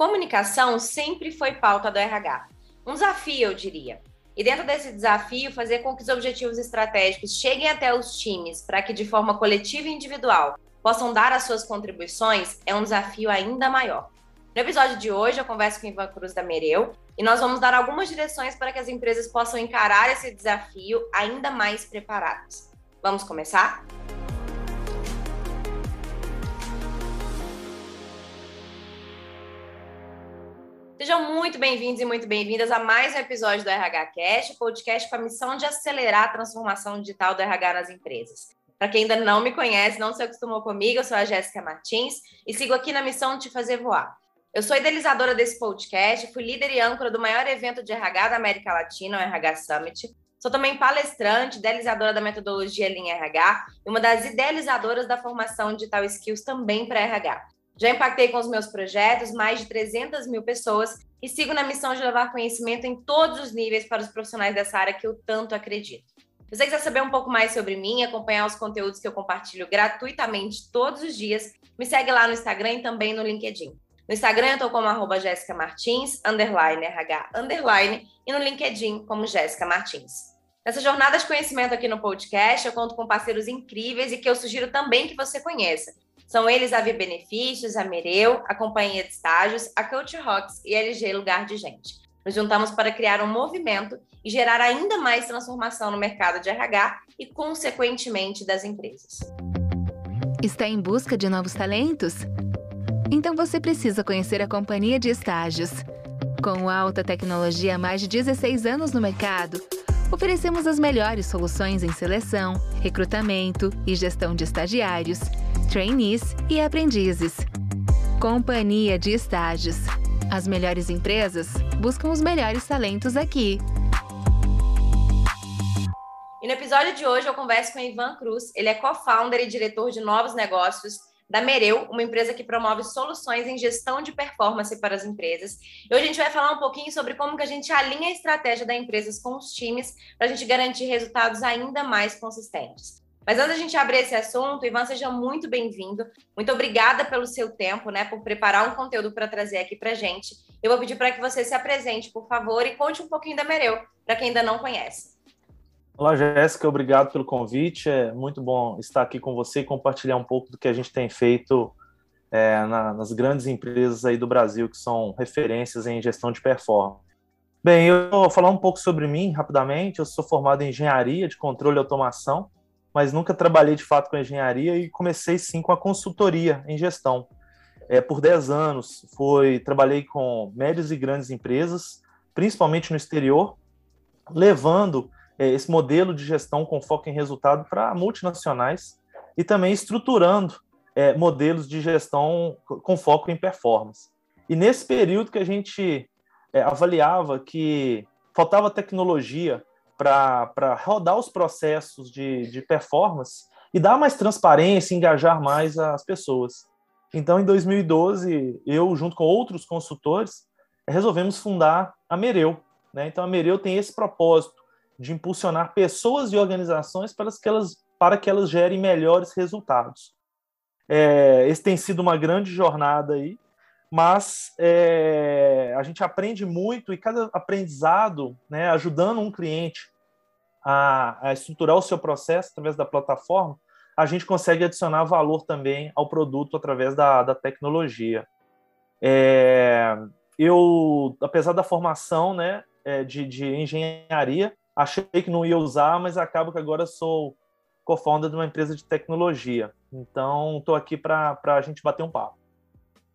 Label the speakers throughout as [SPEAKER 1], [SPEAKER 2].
[SPEAKER 1] Comunicação sempre foi pauta do RH. Um desafio, eu diria. E dentro desse desafio, fazer com que os objetivos estratégicos cheguem até os times para que, de forma coletiva e individual, possam dar as suas contribuições é um desafio ainda maior. No episódio de hoje, eu converso com Ivan Cruz da Mereu e nós vamos dar algumas direções para que as empresas possam encarar esse desafio ainda mais preparadas. Vamos começar? Sejam muito bem-vindos e muito bem-vindas a mais um episódio do RH Cast, podcast com a missão de acelerar a transformação digital do RH nas empresas. Para quem ainda não me conhece, não se acostumou comigo, eu sou a Jéssica Martins e sigo aqui na missão de te fazer voar. Eu sou idealizadora desse podcast, fui líder e âncora do maior evento de RH da América Latina, o RH Summit. Sou também palestrante, idealizadora da metodologia Lean RH e uma das idealizadoras da formação Digital Skills também para RH. Já impactei com os meus projetos mais de 300 mil pessoas e sigo na missão de levar conhecimento em todos os níveis para os profissionais dessa área que eu tanto acredito. Se você quiser saber um pouca mais sobre mim, acompanhar os conteúdos que eu compartilho gratuitamente todos os dias, me segue lá no Instagram e também no LinkedIn. No Instagram eu estou como arroba Jéssica Martins, underline RH, underline, e no LinkedIn como Jéssica Martins. Nessa jornada de conhecimento aqui no podcast, eu conto com parceiros incríveis e que eu sugiro também que você conheça. São eles a Benefícios, a Mereu, a Companhia de Estágios, a Coach Rocks e a LG Lugar de Gente. Nos juntamos para criar um movimento e gerar ainda mais transformação no mercado de RH e, consequentemente, das empresas.
[SPEAKER 2] Está em busca de novos talentos? Então você precisa conhecer a Companhia de Estágios. Com alta tecnologia há mais de 16 anos no mercado, oferecemos as melhores soluções em seleção, recrutamento e gestão de estagiários trainees e aprendizes. Companhia de Estágios. As melhores empresas buscam os melhores talentos aqui.
[SPEAKER 1] E no episódio de hoje eu converso com o Ivan Cruz. Ele é co-founder e diretor de novos negócios da Mereu, uma empresa que promove soluções em gestão de performance para as empresas. E hoje a gente vai falar um pouquinho sobre como que a gente alinha a estratégia da empresa com os times para a gente garantir resultados ainda mais consistentes. Mas antes da gente abrir esse assunto, Ivan, seja muito bem-vindo. Muito obrigada pelo seu tempo, né, por preparar um conteúdo para trazer aqui para gente. Eu vou pedir para que você se apresente, por favor, e conte um pouquinho da Mereu, para quem ainda não conhece.
[SPEAKER 3] Olá, Jéssica, obrigado pelo convite. É muito bom estar aqui com você e compartilhar um pouco do que a gente tem feito é, na, nas grandes empresas aí do Brasil que são referências em gestão de performance. Bem, eu vou falar um pouco sobre mim rapidamente. Eu sou formado em engenharia de controle e automação mas nunca trabalhei de fato com engenharia e comecei sim com a consultoria em gestão. É, por 10 anos, foi, trabalhei com médias e grandes empresas, principalmente no exterior, levando é, esse modelo de gestão com foco em resultado para multinacionais e também estruturando é, modelos de gestão com foco em performance. E nesse período que a gente é, avaliava que faltava tecnologia para rodar os processos de, de performance e dar mais transparência, engajar mais as pessoas. Então, em 2012, eu, junto com outros consultores, resolvemos fundar a Mereu. Né? Então, a Mereu tem esse propósito de impulsionar pessoas e organizações para que elas, para que elas gerem melhores resultados. É, esse tem sido uma grande jornada aí, mas é, a gente aprende muito e cada aprendizado, né, ajudando um cliente a, a, estruturar o seu processo através da plataforma, a gente consegue adicionar valor também ao produto através da, da tecnologia. É, eu, apesar da formação né, é, de, de engenharia, achei que não ia usar, mas acabo que agora sou co-founder de uma empresa de tecnologia. Então, estou aqui para a gente bater um papo.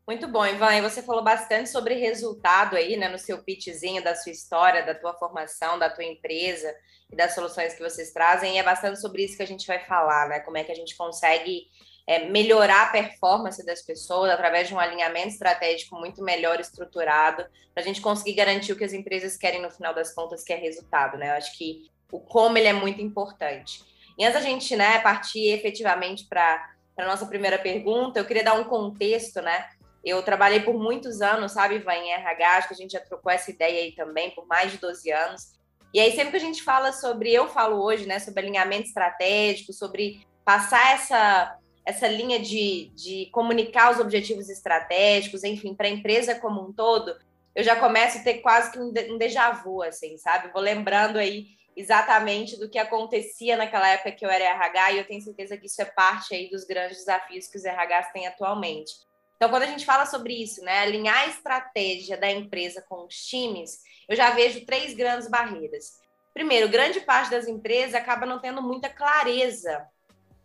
[SPEAKER 1] Muito bom, Ivan. E você falou bastante sobre resultado aí, né, no seu pitchzinho da sua história, da tua formação, da tua empresa e das soluções que vocês trazem. E é bastante sobre isso que a gente vai falar, né? Como é que a gente consegue é, melhorar a performance das pessoas através de um alinhamento estratégico muito melhor estruturado, para a gente conseguir garantir o que as empresas querem no final das contas, que é resultado, né? Eu acho que o como ele é muito importante. E antes da gente né, partir efetivamente para a nossa primeira pergunta, eu queria dar um contexto, né? Eu trabalhei por muitos anos, sabe, Ivan, em RH, acho que a gente já trocou essa ideia aí também, por mais de 12 anos. E aí, sempre que a gente fala sobre, eu falo hoje, né, sobre alinhamento estratégico, sobre passar essa, essa linha de, de comunicar os objetivos estratégicos, enfim, para a empresa como um todo, eu já começo a ter quase que um, déjà vu, assim, sabe? Vou lembrando aí exatamente do que acontecia naquela época que eu era RH e eu tenho certeza que isso é parte aí dos grandes desafios que os RHs têm atualmente. Então, quando a gente fala sobre isso, né, alinhar a estratégia da empresa com os times, eu já vejo três grandes barreiras. Primeiro, grande parte das empresas acaba não tendo muita clareza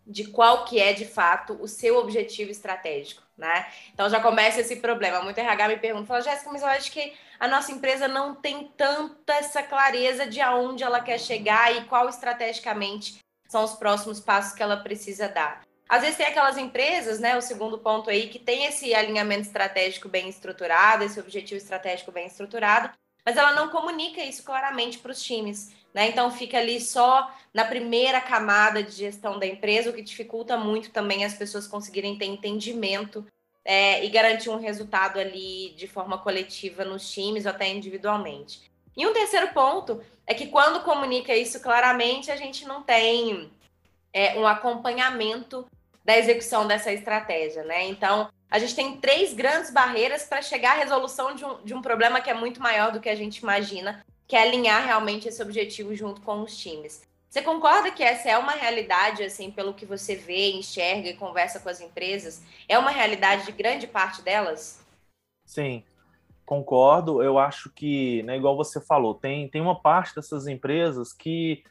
[SPEAKER 1] de qual que é de fato o seu objetivo estratégico, né? Então já começa esse problema. Muito RH me pergunta, fala, Jéssica, mas eu acho que a nossa empresa não tem tanta essa clareza de aonde ela quer chegar e qual estrategicamente são os próximos passos que ela precisa dar. Às vezes tem aquelas empresas, né, o segundo ponto aí, que tem esse alinhamento estratégico bem estruturado, esse objetivo estratégico bem estruturado, mas ela não comunica isso claramente para os times. Né? Então fica ali só na primeira camada de gestão da empresa, o que dificulta muito também as pessoas conseguirem ter entendimento é, e garantir um resultado ali de forma coletiva nos times ou até individualmente. E um terceiro ponto é que quando comunica isso claramente, a gente não tem é, um acompanhamento da execução dessa estratégia, né? Então, a gente tem três grandes barreiras para chegar à resolução de um, de um problema que é muito maior do que a gente imagina, que é alinhar realmente esse objetivo junto com os times. Você concorda que essa é uma realidade, assim, pelo que você vê, enxerga e conversa com as empresas? É uma realidade de grande parte delas?
[SPEAKER 3] Sim, concordo. Eu acho que, né, igual você falou, tem, tem uma parte dessas empresas que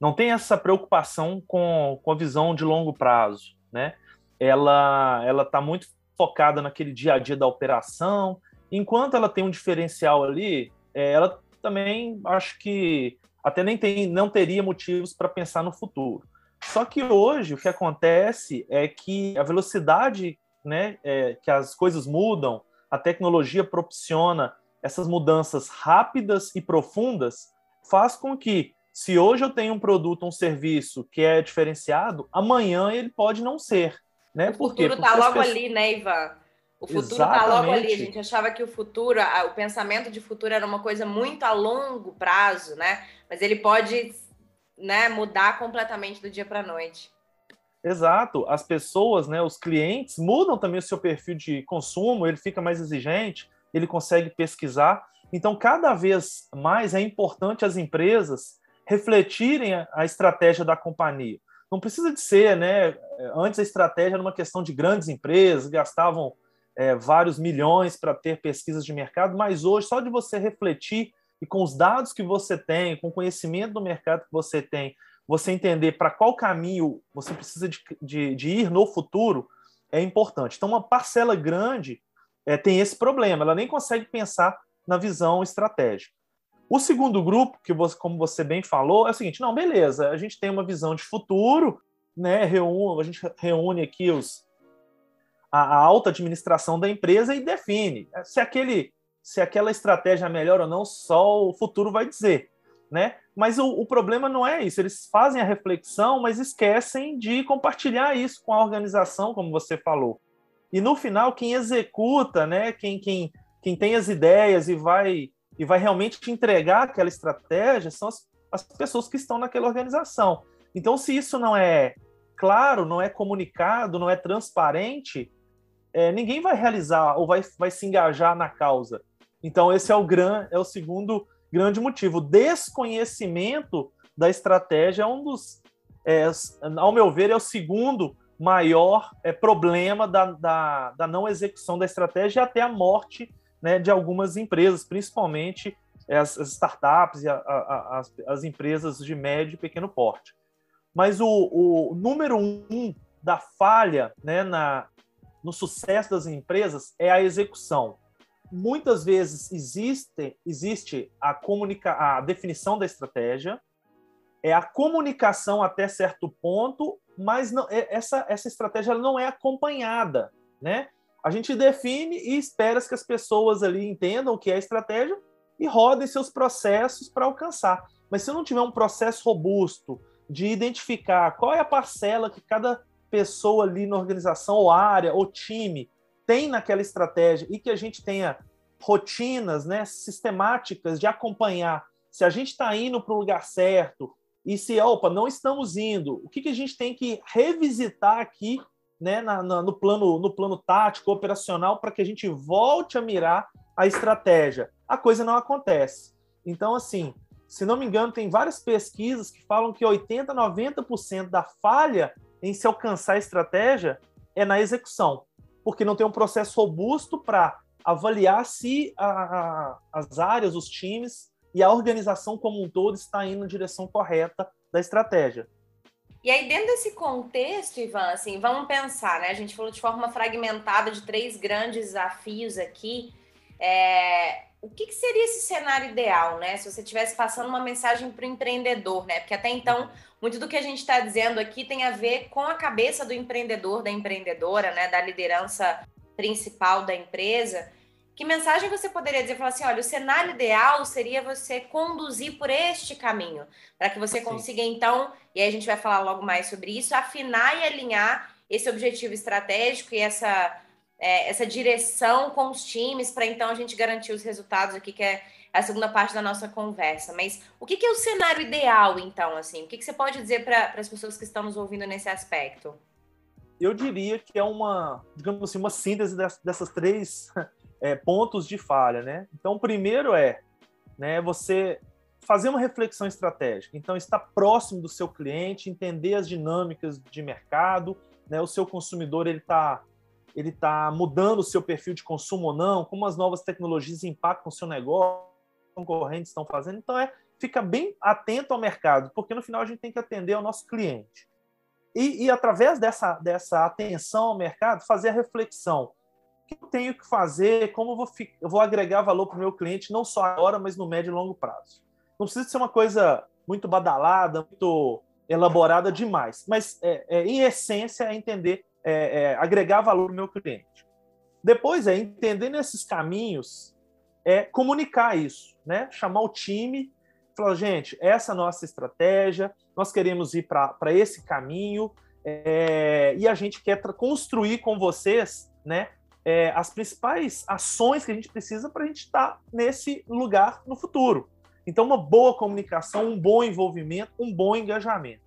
[SPEAKER 3] não tem essa preocupação com, com a visão de longo prazo, né? Ela ela está muito focada naquele dia a dia da operação. Enquanto ela tem um diferencial ali, é, ela também acho que até nem tem, não teria motivos para pensar no futuro. Só que hoje o que acontece é que a velocidade né, é, que as coisas mudam, a tecnologia propiciona essas mudanças rápidas e profundas, faz com que, se hoje eu tenho um produto, um serviço que é diferenciado, amanhã ele pode não ser. Né?
[SPEAKER 1] O futuro está logo pessoas... ali, né, Ivan? O futuro está logo ali. A gente achava que o futuro, o pensamento de futuro era uma coisa muito a longo prazo, né? Mas ele pode né, mudar completamente do dia para a noite.
[SPEAKER 3] Exato. As pessoas, né, os clientes, mudam também o seu perfil de consumo, ele fica mais exigente, ele consegue pesquisar. Então, cada vez mais é importante as empresas refletirem a estratégia da companhia. Não precisa de ser, né? Antes a estratégia era uma questão de grandes empresas, gastavam é, vários milhões para ter pesquisas de mercado, mas hoje, só de você refletir e com os dados que você tem, com o conhecimento do mercado que você tem, você entender para qual caminho você precisa de, de, de, ir no futuro, é importante. Então, uma parcela grande é, tem esse problema, ela nem consegue pensar na visão estratégica. O segundo grupo, que você, como você bem falou, é o seguinte: não, beleza, a gente tem uma visão de futuro, né? Reúne, a gente reúne aqui os, a, a alta administração da empresa e define se aquele se aquela estratégia é melhor ou não, só o futuro vai dizer, né? Mas o, o, problema não é isso. Eles fazem a reflexão, mas esquecem de compartilhar isso com a organização, como você falou. E no final, quem executa, né? Quem, quem, quem tem as ideias e vai e vai realmente entregar aquela estratégia são as, as pessoas que estão naquela organização. Então, se isso não é claro, não é comunicado, não é transparente, é, ninguém vai realizar ou vai, vai se engajar na causa. Então, esse é o, gran, é o segundo grande motivo. Desconhecimento da estratégia é um dos, é, ao meu ver, é o segundo maior é, problema da, da, da, não execução da estratégia e até a morte né, de algumas empresas, principalmente as, as startups e a, a, as, as, empresas de médio e pequeno porte. Mas o, o número um da falha né, na, no sucesso das empresas é a execução. Muitas vezes existe, existe a, comunica a definição da estratégia, é a comunicação até certo ponto, mas não, é, essa, essa estratégia não é acompanhada. Né? A gente define e espera que as pessoas ali entendam o que é estratégia e rodem seus processos para alcançar. Mas se não tiver um processo robusto de identificar qual é a parcela que cada pessoa ali na organização, ou área, ou time, tem naquela estratégia e que a gente tenha rotinas né, sistemáticas de acompanhar se a gente está indo para o lugar certo e se, opa, não estamos indo, o que, que a gente tem que revisitar aqui né, na, na, no, plano, no plano tático, operacional, para que a gente volte a mirar a estratégia. A coisa não acontece. Então, assim, se não me engano, tem várias pesquisas que falam que 80%, 90% da falha em se alcançar a estratégia é na execução, porque não tem um processo robusto para avaliar se a, a, as áreas, os times e a organização como um todo está indo na direção correta da estratégia.
[SPEAKER 1] E aí, dentro desse contexto, Ivan, assim, vamos pensar, né? A gente falou de forma fragmentada de três grandes desafios aqui. É... O que, que, seria esse cenário ideal, né? Se você estivesse passando uma mensagem para o empreendedor, né? Porque até então, muito do que a gente está dizendo aqui tem a ver com a cabeça do empreendedor, da empreendedora, né? Da liderança principal da empresa. Que mensagem você poderia dizer? Falar assim, olha, o cenário ideal seria você conduzir por este caminho, para que você consiga, Sim. então, e aí a gente vai falar logo mais sobre isso, afinar e alinhar esse objetivo estratégico e essa, é, essa direção com os times, para então a gente garantir os resultados aqui, que é a segunda parte da nossa conversa. Mas o que, que é o cenário ideal, então, assim? O que, que você pode dizer para as pessoas que estão nos ouvindo nesse aspecto?
[SPEAKER 3] Eu diria que é uma, digamos assim, uma síntese dessas três é, pontos de falha, né? Então, o primeiro é né, você fazer uma reflexão estratégica. Então, estar próximo do seu cliente, entender as dinâmicas de mercado, né? O seu consumidor ele está ele tá mudando o seu perfil de consumo ou não, como as novas tecnologias impactam o seu negócio, concorrentes estão fazendo. Então, é fica bem atento ao mercado, porque no final a gente tem que atender ao nosso cliente. E, e através dessa, dessa atenção ao mercado, fazer a reflexão que eu tenho que fazer, como eu vou, eu vou agregar valor para o meu cliente, não só agora, mas no médio e longo prazo. Não precisa ser uma coisa muito badalada, muito elaborada demais, mas é, é, em essência é entender, é, é agregar valor para o meu cliente. Depois é entender nesses caminhos, é comunicar isso, né? chamar o time, falar, gente, essa é a nossa estratégia, nós queremos ir para esse caminho, é, e a gente quer construir com vocês né, é, as principais ações que a gente precisa para a gente estar tá nesse lugar no futuro. Então, uma boa comunicação, um bom envolvimento, um bom engajamento.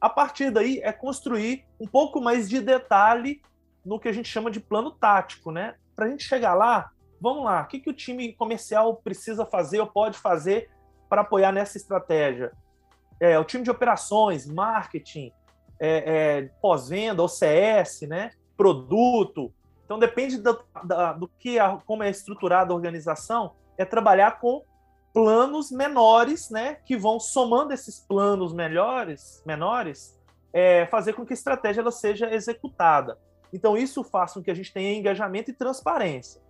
[SPEAKER 3] A partir daí, é construir um pouco mais de detalhe no que a gente chama de plano tático, né? Para a gente chegar lá, vamos lá, o que, que o time comercial precisa fazer ou pode fazer para apoiar nessa estratégia? É, o time de operações, marketing, é, é, pós-venda, OCS, né? produto, então depende do, da, do que a, como é estruturada a organização, é trabalhar com planos menores, né, que vão somando esses planos melhores, menores, é, fazer com que a estratégia ela seja executada. Então isso faz com que a gente tenha engajamento e transparência.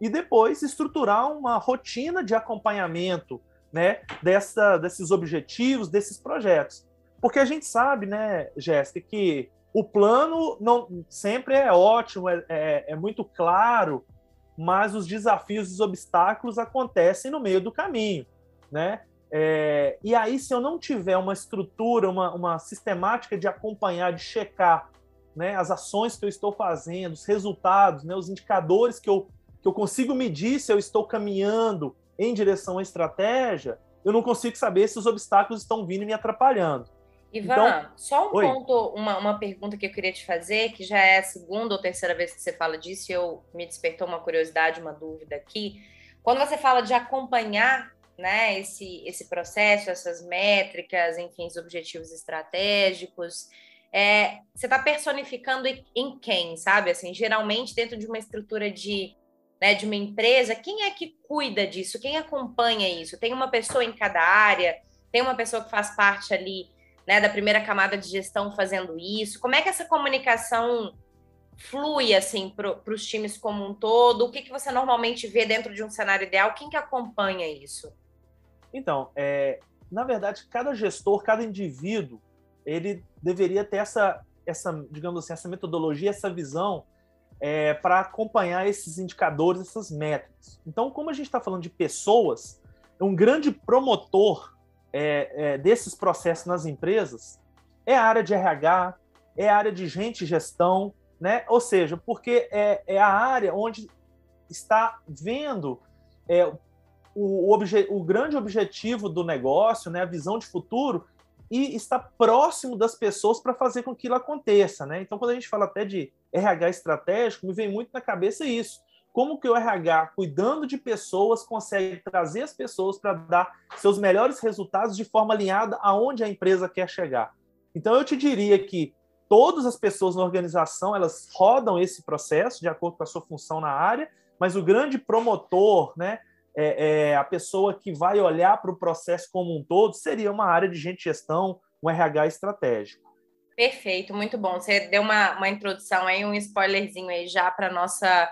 [SPEAKER 3] E depois estruturar uma rotina de acompanhamento, né, dessa, desses objetivos, desses projetos. Porque a gente sabe, né, Jéssica, que o plano não sempre é ótimo, é, é, é muito claro, mas os desafios, os obstáculos acontecem no meio do caminho, né? É, e aí, se eu não tiver uma estrutura, uma, uma sistemática de acompanhar, de checar né, as ações que eu estou fazendo, os resultados, né, os indicadores que eu, que eu consigo medir se eu estou caminhando em direção à estratégia, eu não consigo saber se os obstáculos estão vindo me atrapalhando.
[SPEAKER 1] Ivan, então, só um oi. ponto, uma, uma pergunta que eu queria te fazer, que já é a segunda ou terceira vez que você fala disso, e eu me despertou uma curiosidade, uma dúvida aqui. Quando você fala de acompanhar né, esse, esse processo, essas métricas, enfim, os objetivos estratégicos, é, você está personificando em quem, sabe? Assim, geralmente dentro de uma estrutura de, né, de uma empresa, quem é que cuida disso? Quem acompanha isso? Tem uma pessoa em cada área? Tem uma pessoa que faz parte ali né, da primeira camada de gestão fazendo isso? Como é que essa comunicação flui assim para os times como um todo? O que, que você normalmente vê dentro de um cenário ideal? Quem que acompanha isso?
[SPEAKER 3] Então, é, na verdade, cada gestor, cada indivíduo, ele deveria ter essa, essa digamos assim, essa metodologia, essa visão é, para acompanhar esses indicadores, essas métricas. Então, como a gente está falando de pessoas, um grande promotor é, é, desses processos nas empresas é a área de RH, é a área de gente e gestão, né? Ou seja, porque é, é a área onde está vendo é, o, obje, o grande objetivo do negócio, né? A visão de futuro e estar próximo das pessoas para fazer com que aquilo aconteça, né? Então, quando a gente fala até de RH estratégico, me vem muito na cabeça isso. Como que o RH, cuidando de pessoas, consegue trazer as pessoas para dar seus melhores resultados de forma alinhada aonde a empresa quer chegar? Então, eu te diria que todas as pessoas na organização, elas rodam esse processo de acordo com a sua função na área, mas o grande promotor, né, é, é, a pessoa que vai olhar para o processo como um todo seria uma área de gente gestão, um RH estratégico.
[SPEAKER 1] Perfeito, muito bom. Você deu uma, uma introdução aí, um spoilerzinho aí já para nossa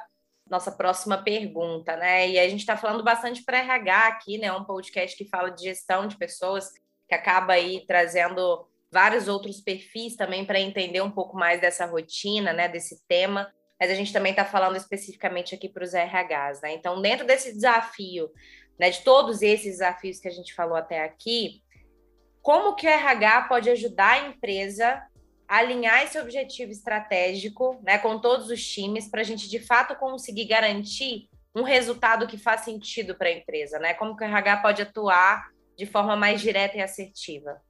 [SPEAKER 1] nossa próxima pergunta, né? E a gente está falando bastante para RH aqui, né? Um podcast que fala de gestão de pessoas, que acaba aí trazendo vários outros perfis também para entender um pouco mais dessa rotina, né? Desse tema mas a gente também está falando especificamente aqui para os RHs, né? Então, dentro desse desafio, né, de todos esses desafios que a gente falou até aqui, como que o RH pode ajudar a empresa alinhar esse objetivo estratégico, né, com todos os times, para a gente de fato conseguir garantir um resultado que faz sentido para a empresa, né? Como que o RH pode atuar de forma mais direta e assertiva?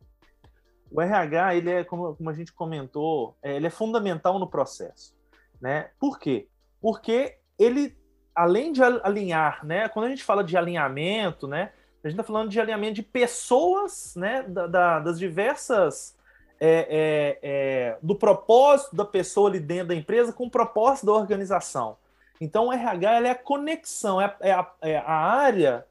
[SPEAKER 3] O RH, ele é, como, como a gente comentou, é, ele é fundamental no processo. Né? Por quê? Porque ele, além de alinhar, né? quando a gente fala de alinhamento, né? a gente está falando de alinhamento de pessoas, né? Da, da, das diversas. É, é, é, do propósito da pessoa ali dentro da empresa com o propósito da organização. Então, o RH é a conexão, é, é, a, é a área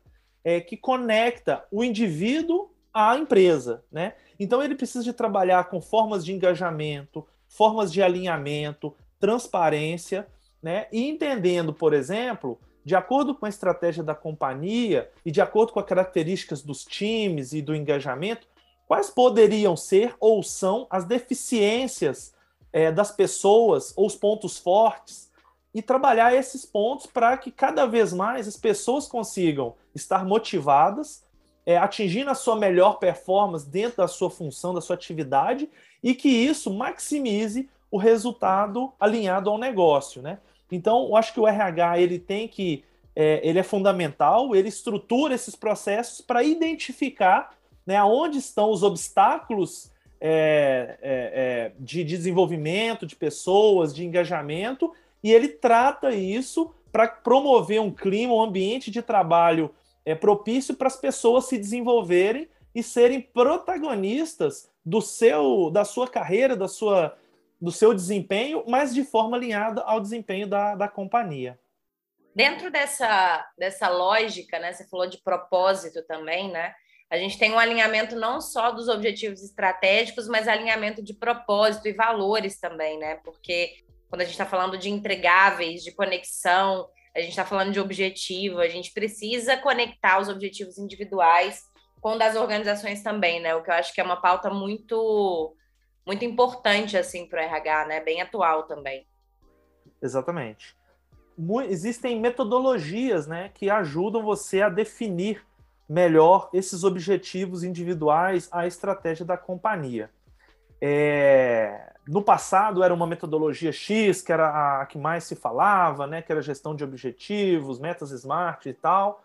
[SPEAKER 3] é, que conecta o indivíduo à empresa. Né? Então, ele precisa de trabalhar com formas de engajamento, formas de alinhamento, transparência, né? E entendendo, por exemplo, de acordo com a estratégia da companhia e de acordo com as características dos times e do engajamento, quais poderiam ser ou são as deficiências é, das pessoas ou os pontos fortes e trabalhar esses pontos para que cada vez mais as pessoas consigam estar motivadas, é, atingindo a sua melhor performance dentro da sua função, da sua atividade, e que isso maximize o resultado alinhado ao negócio, né? Então, eu acho que o RH ele tem que é, ele é fundamental, ele estrutura esses processos para identificar né, onde estão os obstáculos é, é, é, de desenvolvimento de pessoas, de engajamento, e ele trata isso para promover um clima, um ambiente de trabalho é, propício para as pessoas se desenvolverem e serem protagonistas do seu, da sua carreira, da sua do seu desempenho, mas de forma alinhada ao desempenho da, da companhia.
[SPEAKER 1] Dentro dessa, dessa lógica, né, você falou de propósito também, né? A gente tem um alinhamento não só dos objetivos estratégicos, mas alinhamento de propósito e valores também, né? Porque quando a gente está falando de entregáveis, de conexão, a gente está falando de objetivo, a gente precisa conectar os objetivos individuais com das organizações também, né? O que eu acho que é uma pauta muito muito importante assim para o RH, né? Bem atual também.
[SPEAKER 3] Exatamente. Existem metodologias, né, que ajudam você a definir melhor esses objetivos individuais, a estratégia da companhia. É... No passado era uma metodologia X, que era a que mais se falava, né, que era gestão de objetivos, metas smart e tal.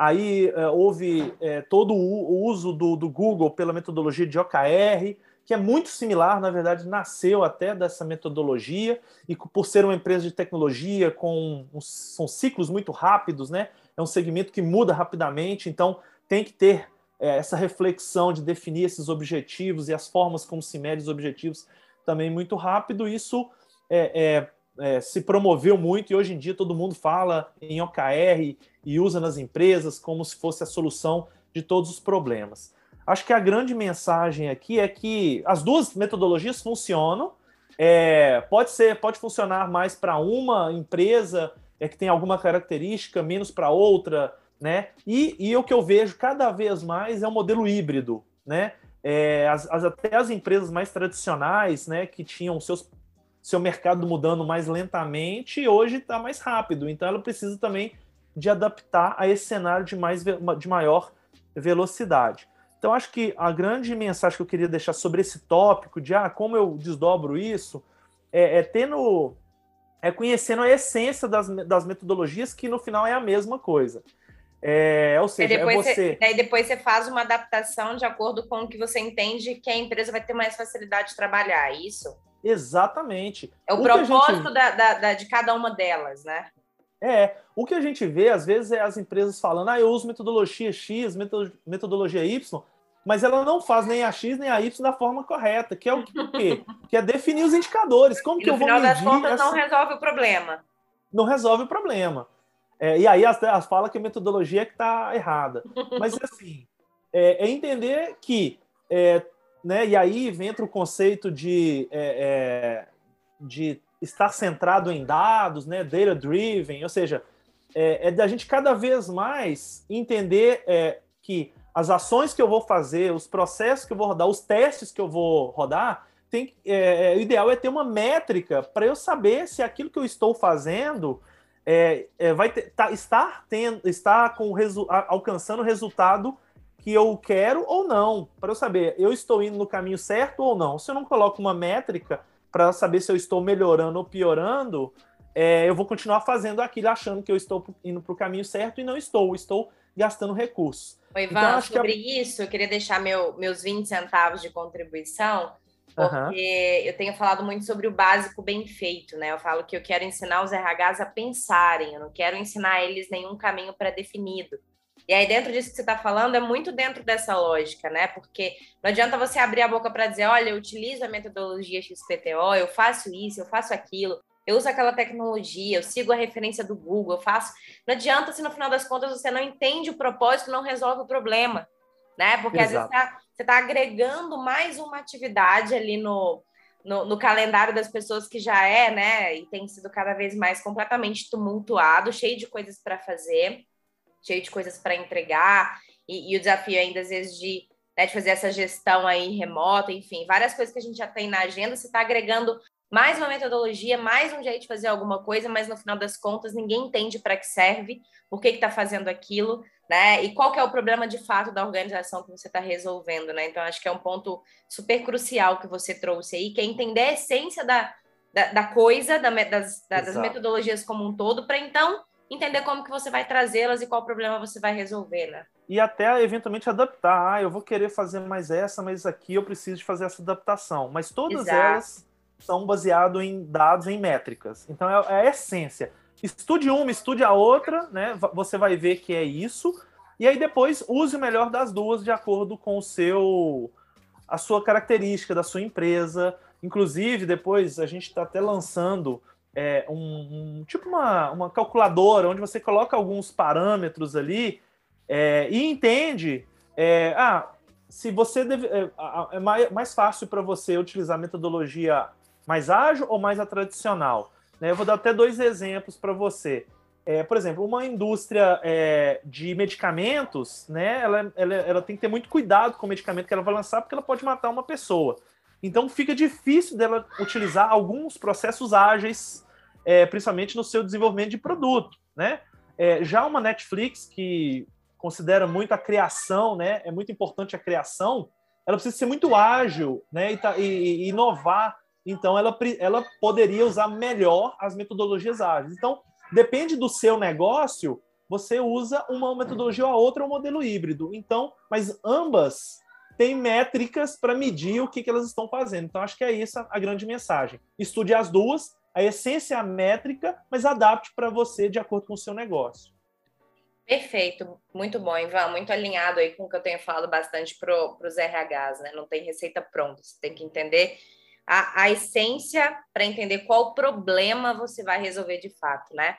[SPEAKER 3] Aí é, houve é, todo o uso do, do Google pela metodologia de OKR, que é muito similar, na verdade, nasceu até dessa metodologia, e por ser uma empresa de tecnologia, com são ciclos muito rápidos, né? É um segmento que muda rapidamente, então tem que ter é, essa reflexão de definir esses objetivos e as formas como se mede os objetivos também muito rápido. Isso é, é, é se promoveu muito e hoje em dia todo mundo fala em OKR e usa nas empresas como se fosse a solução de todos os problemas. Acho que a grande mensagem aqui é que as duas metodologias funcionam. É, pode ser, pode funcionar mais para uma empresa é que tem alguma característica, menos para outra, né? E, e o que eu vejo cada vez mais é um modelo híbrido, né? É, as, as, até as empresas mais tradicionais, né, que tinham seus, seu mercado mudando mais lentamente, hoje está mais rápido. Então, ela precisa também de adaptar a esse cenário de, mais, de maior velocidade. Então, acho que a grande mensagem que eu queria deixar sobre esse tópico de ah, como eu desdobro isso é, é tendo. É conhecendo a essência das, das metodologias, que no final é a mesma coisa. É, ou seja,
[SPEAKER 1] é
[SPEAKER 3] você...
[SPEAKER 1] você... Aí depois você faz uma adaptação de acordo com o que você entende que a empresa vai ter mais facilidade de trabalhar, é isso?
[SPEAKER 3] Exatamente.
[SPEAKER 1] É o, o propósito gente... da, da, da, de cada uma delas, né?
[SPEAKER 3] É, o que a gente vê, às vezes, é as empresas falando, ah, eu uso metodologia X, metodologia Y, mas ela não faz nem a X nem a Y da forma correta, que é o quê? que é definir os indicadores. Como e que eu vou medir? No final das
[SPEAKER 1] contas, essa... não resolve o problema.
[SPEAKER 3] Não resolve o problema. É, e aí as, as fala que a metodologia é que está errada. Mas, assim, é, é entender que, é, né, e aí entra o conceito de, é, é, de estar centrado em dados, né, data-driven, ou seja, é, é da gente cada vez mais entender que as ações que eu vou fazer, os processos que eu vou rodar, os testes que eu vou rodar, tem, é, o ideal é ter uma métrica para eu saber se aquilo que eu estou fazendo é, é, vai ter, tá, estar tendo, estar com resu, alcançando o resultado que eu quero ou não, para eu saber eu estou indo no caminho certo ou não. Se eu não coloco uma métrica para saber se eu estou melhorando ou piorando, é, eu vou continuar fazendo aquilo achando que eu estou indo para o caminho certo e não estou, estou gastando recursos.
[SPEAKER 1] Oi, Ivan, então, sobre que... isso, eu queria deixar meu, meus 20 centavos de contribuição porque uhum. eu tenho falado muito sobre o básico bem feito, né? Eu falo que eu quero ensinar os RHs a pensarem, eu não quero ensinar eles nenhum caminho pré-definido. E aí, dentro disso que você está falando, é muito dentro dessa lógica, né? Porque não adianta você abrir a boca para dizer, olha, eu utilizo a metodologia XPTO, eu faço isso, eu faço aquilo, eu uso aquela tecnologia, eu sigo a referência do Google, eu faço. Não adianta se no final das contas você não entende o propósito, não resolve o problema, né? Porque Exato. às vezes tá, você está agregando mais uma atividade ali no, no, no, calendário das pessoas que já é, né? E tem sido cada vez mais completamente tumultuado, cheio de coisas para fazer, cheio de coisas para entregar, e, e, o desafio ainda, às vezes, de, né, de fazer essa gestão aí remota, enfim, várias coisas que a gente já tem na agenda, você está agregando mais uma metodologia, mais um jeito de fazer alguma coisa, mas no final das contas ninguém entende para que serve, por que está fazendo aquilo né? E qual é o problema de fato da organização que você está resolvendo, né? Então, acho que é um ponto super crucial que você trouxe aí, que é entender a essência da, da, da coisa, da, das, das metodologias como um todo, para então entender como que você vai trazê-las e qual problema você vai resolver, né?
[SPEAKER 3] E até eventualmente adaptar. Ah, eu vou querer fazer mais essa, mas aqui eu preciso de fazer essa adaptação. Mas todas Exato. elas são baseadas em dados, em métricas. Então é, é a essência. Estude uma, estude a outra, né? Você vai ver que é isso. E aí depois use o melhor das duas de acordo com o seu a sua característica da sua empresa. Inclusive, depois a gente está até lançando é, um, um, tipo uma, uma calculadora onde você coloca alguns parâmetros ali é, e entende. É, ah, se você deve, é, é mais, mais fácil para você utilizar a metodologia mais ágil ou mais a tradicional. Né? Eu vou dar até dois exemplos para você. É, por exemplo, uma indústria é, de medicamentos, né, ela, ela, ela, tem que ter muito cuidado com o medicamento que ela vai lançar, porque ela pode matar uma pessoa. Então fica difícil dela utilizar alguns processos ágeis, é, principalmente no seu desenvolvimento de produto. Né? É, já uma Netflix, que considera muito a criação, né, é muito importante a criação, ela precisa ser muito ágil né, e, tá, e, e inovar então, ela, ela poderia usar melhor as metodologias ágeis. Então, depende do seu negócio, você usa uma metodologia ou a outra, um modelo híbrido. Então, mas ambas têm métricas para medir o que, que elas estão fazendo. Então, acho que é isso a grande mensagem. Estude as duas, a essência é a métrica, mas adapte para você de acordo com o seu negócio.
[SPEAKER 1] Perfeito, muito bom, Ivan, muito alinhado aí com o que eu tenho falado bastante para os RHs, né? Não tem receita pronta, você tem que entender a, a essência para entender qual problema você vai resolver de fato, né?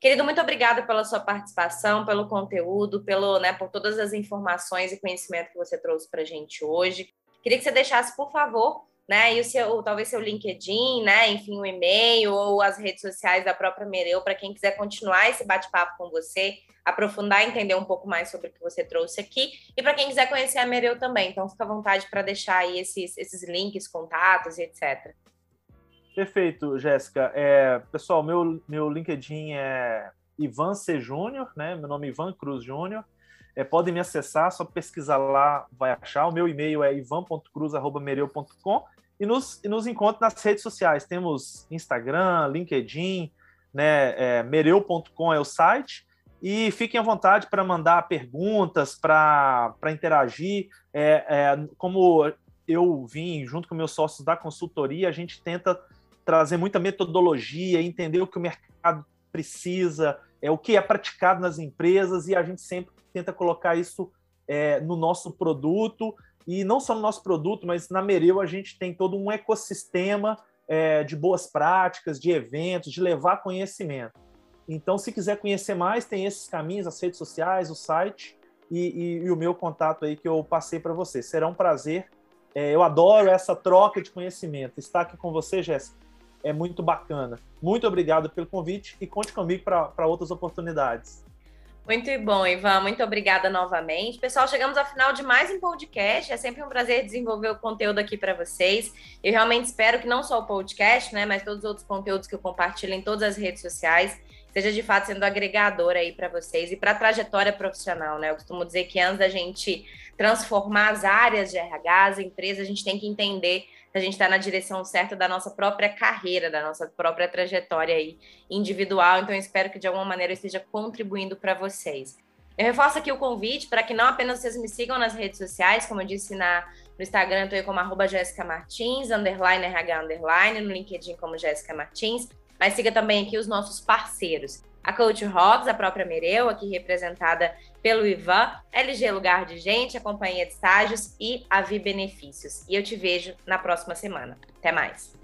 [SPEAKER 1] Querido, muito obrigada pela sua participação, pelo conteúdo, pelo, né, por todas as informações e conhecimento que você trouxe para a gente hoje. Queria que você deixasse, por favor, né, e o seu, talvez seu LinkedIn, né, enfim, o e-mail ou as redes sociais da própria Mereu, para quem quiser continuar esse bate-papo com você, aprofundar, entender um pouco mais sobre o que você trouxe aqui. E para quem quiser conhecer a Mereu também, então fica à vontade para deixar aí esses, esses links, contatos e etc.
[SPEAKER 3] Perfeito, Jéssica. É, pessoal, meu, meu LinkedIn é Ivan C. Júnior, né? Meu nome é Ivan Cruz Júnior. É, podem me acessar, só pesquisar lá, vai achar. O meu e-mail é ivan.cruz.mereu.com e nos, e nos encontre nas redes sociais. Temos Instagram, LinkedIn, né? É, mereu.com é o site E fiquem à vontade para mandar perguntas, para interagir. É, é, como eu vim junto com meus sócios da consultoria, a gente tenta trazer muita metodologia, entender o que o mercado precisa, é o que é praticado nas empresas e a gente sempre tenta colocar isso é, no nosso produto e não só no nosso produto, mas na Mereu a gente tem todo um ecossistema é, de boas práticas, de eventos, de levar conhecimento. Então, se quiser conhecer mais, tem esses caminhos, as redes sociais, o site e, e, e o meu contato aí que eu passei para você. Será um prazer. É, eu adoro essa troca de conhecimento. Estar aqui com você, Jéssica, é muito bacana. Muito obrigado pelo convite e conte comigo para outras oportunidades.
[SPEAKER 1] Muito bom, Ivan. Muito obrigada novamente. Pessoal, chegamos ao final de mais um podcast. É sempre um prazer desenvolver o conteúdo aqui para vocês. Eu realmente espero que não só o podcast, né, mas todos os outros conteúdos que eu compartilho em todas as redes sociais seja de fato sendo agregador aí para vocês e para a trajetória profissional, né? Eu costumo dizer que antes da gente transformar as áreas de RH, as empresas, a gente tem que entender a gente está na direção certa da nossa própria carreira, da nossa própria trajetória aí individual. Então, espero que de alguma maneira eu esteja contribuindo para vocês. Eu reforço aqui o convite para que não apenas vocês me sigam nas redes sociais, como eu disse na, no Instagram, estou aí como arroba Jéssica Martins, underline RH, underline, no LinkedIn como Jéssica Martins, mas siga também aqui os nossos parceiros. A Coach Rocks, a própria Mereu, aqui representada pelo Ivan, LG Lugar de Gente, a Companhia de Estágios e a Vi Benefícios. E eu te vejo na próxima semana. Até mais!